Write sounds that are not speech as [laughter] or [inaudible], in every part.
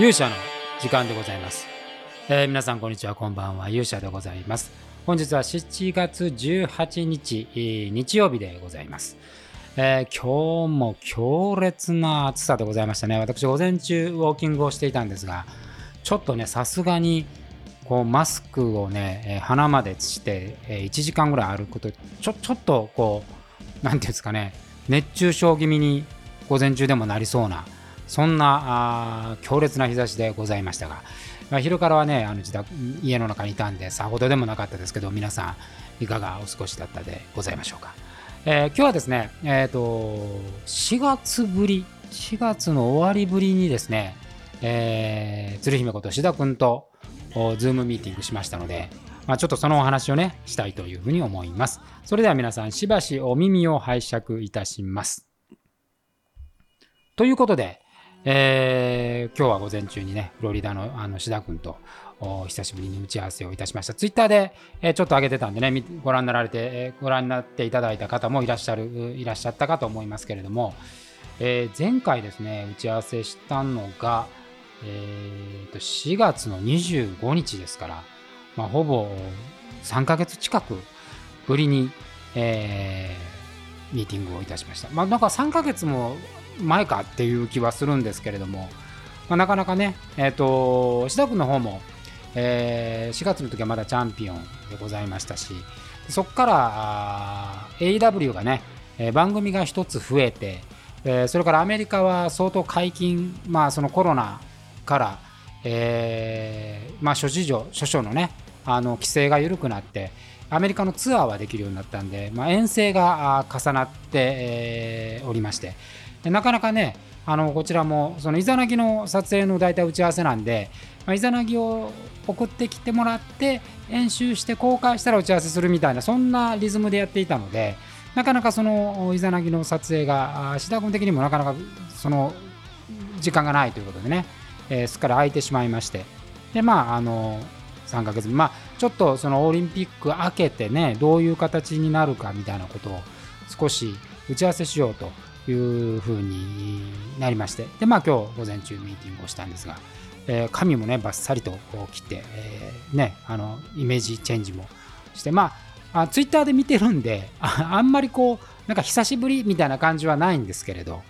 勇者の時間でございます、えー皆さんこんにちはこんばんは。勇者でございます。本日は7月18日、えー日曜日でございます、えー今日も強烈な暑さでございましたね。私午前中ウォーキングをしていたんですがちょっとねさすがにこうマスクをね、鼻までして、えー1時間ぐらい歩くとちょちょっとこうなんていうんですかね熱中症気味に午前中でもなりそうなそんなあ強烈な日差しでございましたが、まあ、昼からはねあの自宅家の中にいたんでさほどでもなかったですけど皆さんいかがお過ごしだったでございましょうか、えー今日はですねえっ、と4月ぶり4月の終わりぶりにですね、えー鶴姫こと志田君とズームミーティングしましたので、まあ、ちょっとそのお話をねしたいというふうに思います。それでは皆さんしばしお耳を拝借いたします。ということで、えー今日は午前中にね、フロリダのあの志田君と久しぶりに打ち合わせをいたしました。ツイッターで、えーちょっと上げてたんでね、ご覧になられて、えーご覧になっていただいた方もいらっしゃる、いらっしゃったかと思いますけれども、えー前回ですね、打ち合わせしたのが、えーと4月の25日ですから、まあ、ほぼ3ヶ月近くぶりに、えーミーティングをいたしました。まあ、なんか3ヶ月も前かっていう気はするんですけれども、まあ、なかなかね、えっ、と、志田君の方も、えー4月の時はまだチャンピオンでございましたし、そこから AEW がね、番組が一つ増えて、えーそれからアメリカは相当解禁、まあ、そのコロナから、えーまあ、諸事情、諸々のね、あの規制が緩くなって、アメリカのツアーはできるようになったんで、まあ、遠征が重なって、えーおりまして、でなかなかね、あのこちらもそのイザナギの撮影の大体打ち合わせなんで、まあ、イザナギを送ってきてもらって編集して公開したら打ち合わせするみたいなそんなリズムでやっていたのでなかなかそのイザナギの撮影が志田君的にもなかなかその時間がないということでね、えーすっかり空いてしまいまして。でまああの3ヶ月まあちょっとそのオリンピック明けてねどういう形になるかみたいなことを少し打ち合わせしようというふうになりまして。でまあ今日午前中ミーティングをしたんですが、えー髪もねバッサリと切って、えーねあのイメージチェンジもしてまああツイッターで見てるんであんまりこうなんか久しぶりみたいな感じはないんですけれど、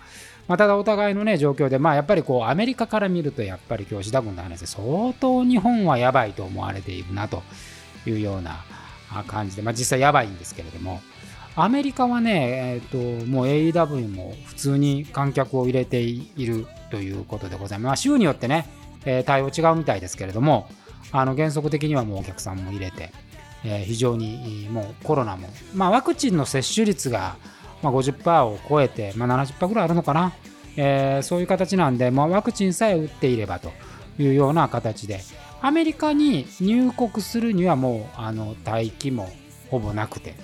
まあ、ただお互いのね状況でまあやっぱりこうアメリカから見るとやっぱり今日志田君の話で相当日本はやばいと思われているなというような感じで、まあ、実際やばいんですけれども。アメリカはね、えー、ともう AEW も普通に観客を入れているということでございます。まあ、州によってね、えー対応違うみたいですけれども、あの原則的にはもうお客さんも入れて、えー非常にもうコロナも、まあ、ワクチンの接種率がまあ50%を超えて、まあ、70%ぐらいあるのかな、えーそういう形なんで、まあ、ワクチンさえ打っていればというような形で、アメリカに入国するにはもうあの待機もほぼなくて、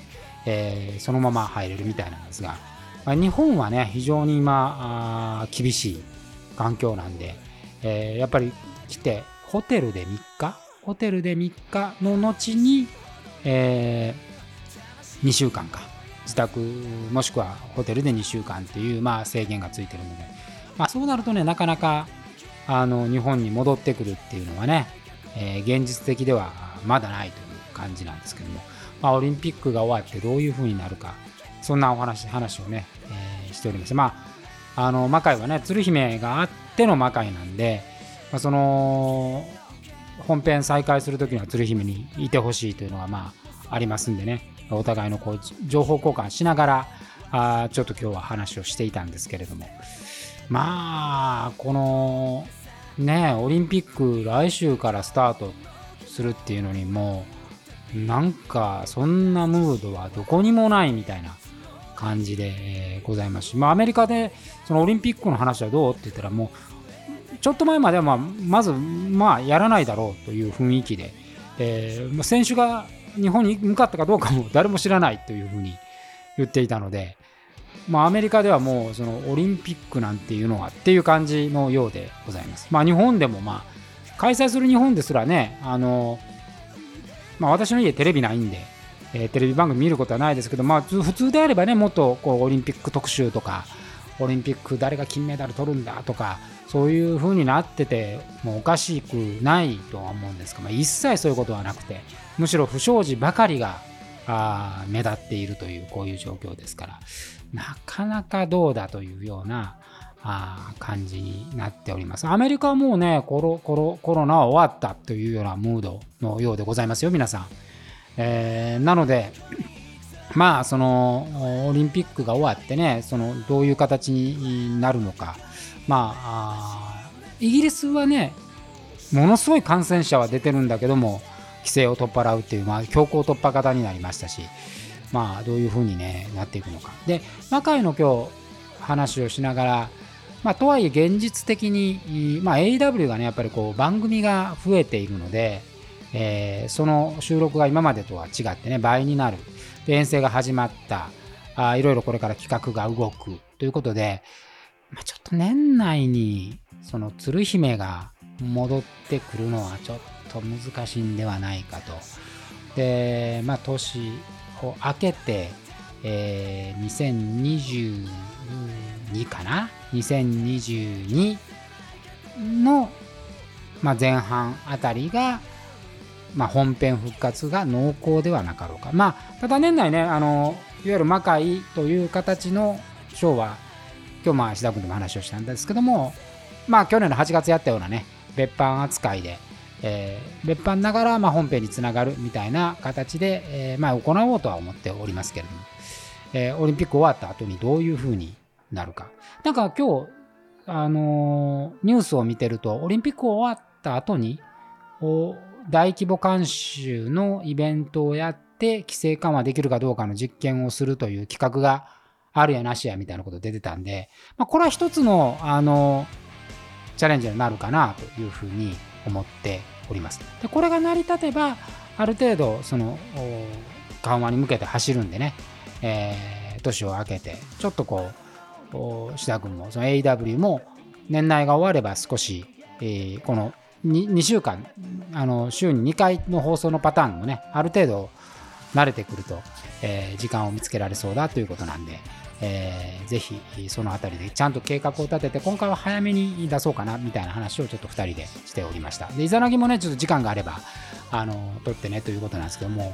えーそのまま入れるみたいなんですが、まあ日本はね、非常に今、あ厳しい環境なんで、えーやっぱり来て、ホテルで3日、ホテルで3日の後に、え2週間か、自宅もしくはホテルで2週間っていう、まあ、制限がついてるので、まあ、そうなるとね、なかなかあの日本に戻ってくるっていうのはね、えー現実的ではまだないという感じなんですけども、まあ、オリンピックが終わってどういうふうになるか、そんなお話話をね、えーしております。まあ、あの魔界はね、鶴姫があっての魔界なんで、まあ、その本編再開するときには鶴姫にいてほしいというのがまあありますんでね、お互いのこう情報交換しながら、あちょっと今日は話をしていたんですけれども、まあ、このね、オリンピック来週からスタートするっていうのにもう、なんかそんなムードはどこにもないみたいな感じで、えございますし、まあ、アメリカでそのオリンピックの話はどうって言ったらもうちょっと前まではまあまずまあやらないだろうという雰囲気で、えー選手が日本に向かったかどうかも誰も知らないというふうに言っていたので、まあ、アメリカではもうそのオリンピックなんていうのはっていう感じのようでございます。まあ、日本でもまあ開催する日本ですらねあの、まあ、私の家テレビないんで、えーテレビ番組見ることはないですけど、まあ、普通であればねもっとこうオリンピック特集とかオリンピック誰が金メダル取るんだとかそういう風になっててもうおかしくないとは思うんですが、まあ、一切そういうことはなくてむしろ不祥事ばかりがあ目立っているというこういう状況ですからなかなかどうだというようなあ感じになっております。アメリカはもうねコロコロコロナは終わったというようなムードのようでございますよ皆さん。えー、なのでまあそのオリンピックが終わってねそのどういう形になるのかまあイギリスはねものすごい感染者は出てるんだけども規制を取っ払うっていう、まあ、強行突破型になりましたしまあどういうふうに、ね、なっていくのかで魔界の今日話をしながらまあ、とはいえ現実的に、まあ、AW がねやっぱりこう番組が増えているので、えー、その収録が今までとは違ってね倍になる。遠征が始まった。あいろいろこれから企画が動く。ということで、まあ、ちょっと年内にその鶴姫が戻ってくるのはちょっと難しいんではないかと。で、まあ、年を明けて、えー、2022かな？2022の、まあ、前半あたりが、まあ、本編復活が濃厚ではなかろうか。まあ、ただ年内ね、あのいわゆる魔界という形のショーは、今日まあ石田君とも話をしたんですけども、まあ去年の8月やったようなね、別版扱いで、えー、別版ながらまあ本編につながるみたいな形で、えー、まあ行おうとは思っておりますけれども、えー、オリンピック終わった後にどういうふうになるか。なんか今日、あのニュースを見てると、オリンピック終わった後に、大規模監修のイベントをやって、規制緩和できるかどうかの実験をするという企画があるやなしやみたいなこと出てたんで、まあ、これは一つの、あのチャレンジになるかなというふうに思っております。でこれが成り立てば、ある程度、その、緩和に向けて走るんでね、えー、年を明けて、ちょっとこう、志田君もその AW も年内が終われば少し、えー、この 2, 2週間あの週に2回の放送のパターンもねある程度慣れてくると、えー、時間を見つけられそうだということなんで、えー、ぜひその辺りでちゃんと計画を立てて今回は早めに出そうかなみたいな話をちょっと2人でしておりました。でイザナギもねちょっと時間があればあの撮ってねということなんですけども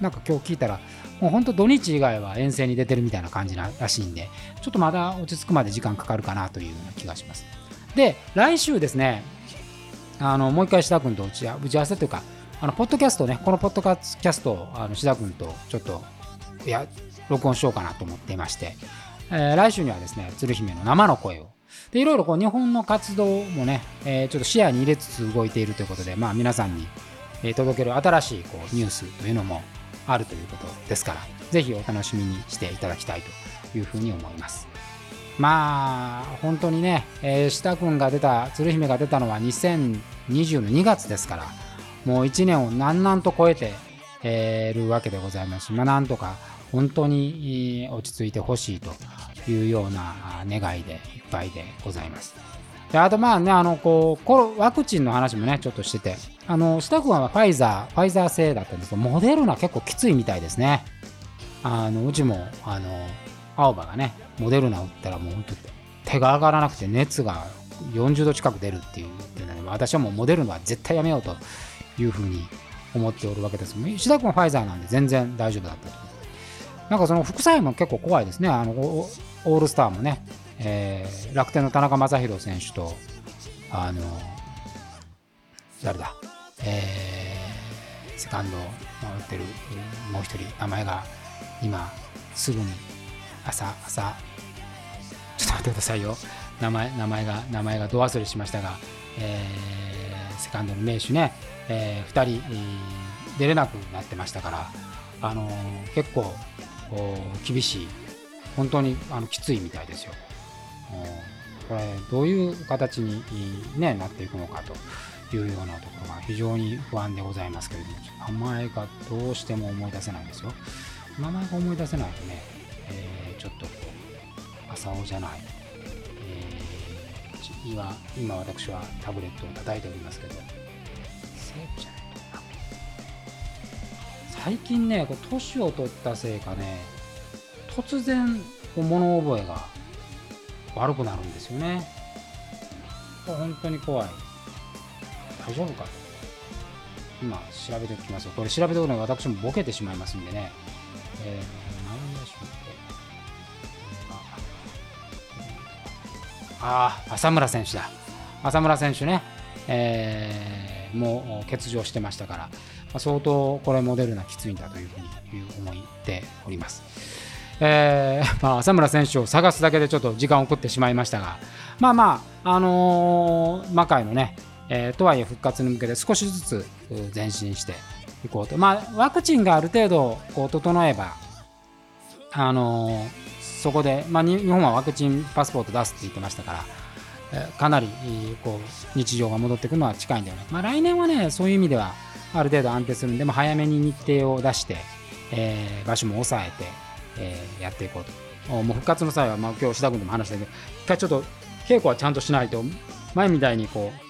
なんか今日聞いたらもう本当土日以外は遠征に出てるみたいな感じらしいんで、ちょっとまだ落ち着くまで時間かかるかなという気がします。で、来週ですね、あのもう一回志田君と打ち合わせというか、あのポッドキャストね、このポッドキャストをあの志田君とちょっといや録音しようかなと思っていまして、えー、来週にはですね、鶴姫の生の声を、でいろいろこう日本の活動もね、えー、ちょっと視野に入れつつ動いているということで、まあ、皆さんに届ける新しいこうニュースというのもあるということですから、ぜひお楽しみにしていただきたいというふうに思います。まあ、本当にね、えー、下君が出た、鶴姫が出たのは2020の2月ですから、もう1年を何々と超えて、えー、るわけでございますし、まあ、なんとか本当に落ち着いてほしいというような願いでいっぱいでございます。であとまあね、あのこうコロワクチンの話もね、ちょっとしてて、あのスタッフはファイザー、ファイザー製だったんですけど、モデルナ結構きついみたいですね。あのうちも、あの青葉がね、モデルナ打ったらもう本当手が上がらなくて熱が40度近く出るっていうていうので、私はもうモデルナは絶対やめようというふうに思っておるわけです石田君はファイザーなんで全然大丈夫だったと。なんかその副作用も結構怖いですね。あのオールスターもね、えー、楽天の田中将大選手と、あの、誰だ、えー、セカンドを守ってるもう一人、名前が今、すぐに朝、朝、ちょっと待ってくださいよ。名前、名前が、名前がど忘れしましたが、えー、セカンドの名手ね、えー、2人、えー、出れなくなってましたから、あのー、結構厳しい、本当にあのきついみたいですよ。これどういう形に、ね、なっていくのかというようなところが非常に不安でございますけれども名前がどうしても思い出せないんですよ名前が思い出せないとね、えー、ちょっとこう朝尾じゃない、えー、今今私はタブレットを叩いておりますけどセーフじゃないな最近ね年を取ったせいかね突然物覚えが悪くなるんですよね。本当に怖い。大丈夫か。今、調べておきますよ。これ調べておくのが私もボケてしまいますんでね。えー、何でしょうああ、浅村選手だ。浅村選手ね、えー、もう欠場してましたから、まあ、相当これモデルナきついんだというふうに思っております。えー [laughs] まあ、浅村選手を探すだけでちょっと時間を送ってしまいましたが、まあまあ、あのー、魔界のね、えー、とはいえ復活に向けて少しずつ前進していこうと。まあ、ワクチンがある程度こう整えば、あのー、そこで、まあ、日本はワクチンパスポート出すって言ってましたから、えー、かなりこう日常が戻ってくるのは近いんだよね。まあ、来年はね、そういう意味ではある程度安定するんで、も早めに日程を出して、えー、場所も抑えて、えー、やっていこうと。もう復活の際は、まあ、今日志田君でも話したけど、一回ちょっと稽古はちゃんとしないと、前みたいにこう、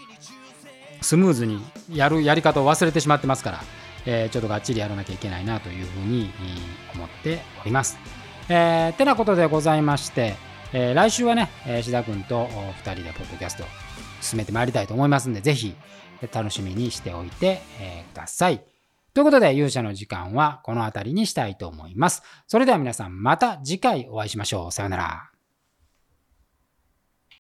スムーズにやるやり方を忘れてしまってますから、えー、ちょっとがっちりやらなきゃいけないなというふうに思っております。えー、てなことでございまして、えー、来週はね、え志田君と2人でポッドキャスト進めてまいりたいと思いますんで、ぜひ楽しみにしておいて、えください。ということで、勇者の時間はこの辺りにしたいと思います。それでは皆さんまた次回お会いしましょう。さようなら。